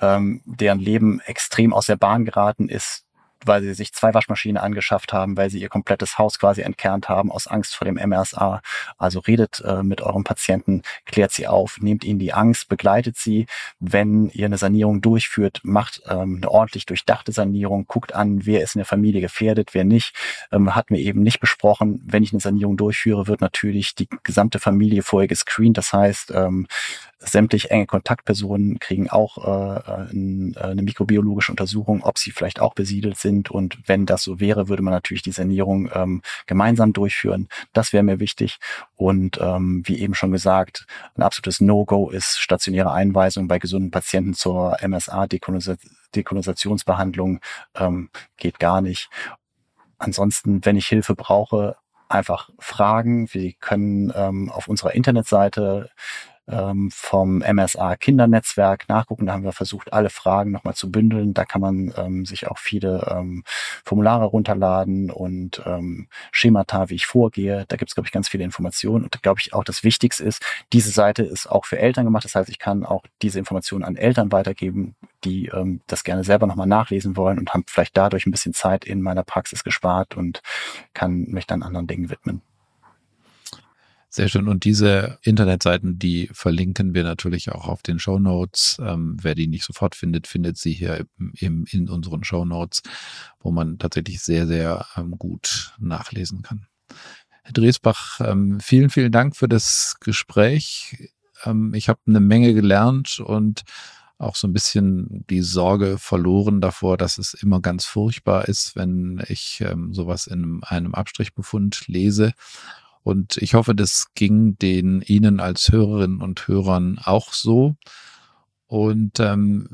Speaker 2: ähm, deren Leben extrem aus der Bahn geraten ist, weil sie sich zwei Waschmaschinen angeschafft haben, weil sie ihr komplettes Haus quasi entkernt haben aus Angst vor dem MRSA. Also redet äh, mit eurem Patienten, klärt sie auf, nehmt ihnen die Angst, begleitet sie. Wenn ihr eine Sanierung durchführt, macht ähm, eine ordentlich durchdachte Sanierung, guckt an, wer ist in der Familie gefährdet, wer nicht. Ähm, hatten wir eben nicht besprochen. Wenn ich eine Sanierung durchführe, wird natürlich die gesamte Familie vorher gescreent. Das heißt, ähm, sämtlich enge Kontaktpersonen kriegen auch äh, äh, eine mikrobiologische Untersuchung, ob sie vielleicht auch besiedelt sind. Und wenn das so wäre, würde man natürlich die Sanierung ähm, gemeinsam durchführen. Das wäre mir wichtig. Und ähm, wie eben schon gesagt, ein absolutes No-Go ist stationäre Einweisung bei gesunden Patienten zur MSA-Dekolonisationsbehandlung. Ähm, geht gar nicht. Ansonsten, wenn ich Hilfe brauche, einfach fragen. Wir können ähm, auf unserer Internetseite ähm, vom MSA Kindernetzwerk nachgucken. Da haben wir versucht, alle Fragen nochmal zu bündeln. Da kann man ähm, sich auch viele ähm, Formulare runterladen und ähm, Schemata, wie ich vorgehe. Da gibt es, glaube ich, ganz viele Informationen. Und glaube ich auch das Wichtigste ist, diese Seite ist auch für Eltern gemacht. Das heißt, ich kann auch diese Informationen an Eltern weitergeben, die ähm, das gerne selber nochmal nachlesen wollen und haben vielleicht dadurch ein bisschen Zeit in meiner Praxis gespart und kann mich dann anderen Dingen widmen.
Speaker 1: Sehr schön. Und diese Internetseiten, die verlinken wir natürlich auch auf den Show Notes. Ähm, wer die nicht sofort findet, findet sie hier im, in unseren Show Notes, wo man tatsächlich sehr, sehr ähm, gut nachlesen kann. Herr Dresbach, ähm, vielen, vielen Dank für das Gespräch. Ähm, ich habe eine Menge gelernt und auch so ein bisschen die Sorge verloren davor, dass es immer ganz furchtbar ist, wenn ich ähm, sowas in einem Abstrichbefund lese. Und ich hoffe, das ging den Ihnen als Hörerinnen und Hörern auch so. Und ähm,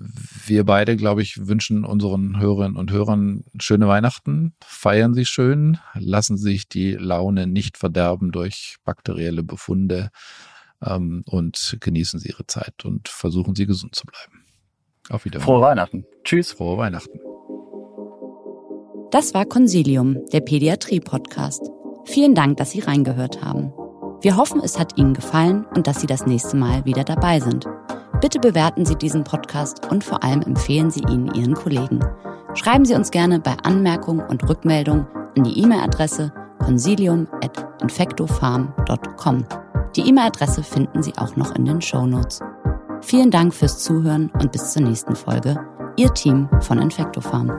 Speaker 1: wir beide, glaube ich, wünschen unseren Hörerinnen und Hörern schöne Weihnachten. Feiern Sie schön, lassen Sie sich die Laune nicht verderben durch bakterielle Befunde ähm, und genießen Sie Ihre Zeit und versuchen Sie gesund zu bleiben. Auf Wiedersehen.
Speaker 2: Frohe Weihnachten. Tschüss.
Speaker 1: Frohe Weihnachten.
Speaker 3: Das war Consilium, der Pädiatrie-Podcast. Vielen Dank, dass Sie reingehört haben. Wir hoffen, es hat Ihnen gefallen und dass Sie das nächste Mal wieder dabei sind. Bitte bewerten Sie diesen Podcast und vor allem empfehlen Sie ihn Ihren Kollegen. Schreiben Sie uns gerne bei Anmerkungen und Rückmeldungen an die E-Mail-Adresse consilium.infectofarm.com. Die E-Mail-Adresse finden Sie auch noch in den Show Notes. Vielen Dank fürs Zuhören und bis zur nächsten Folge. Ihr Team von Infectofarm.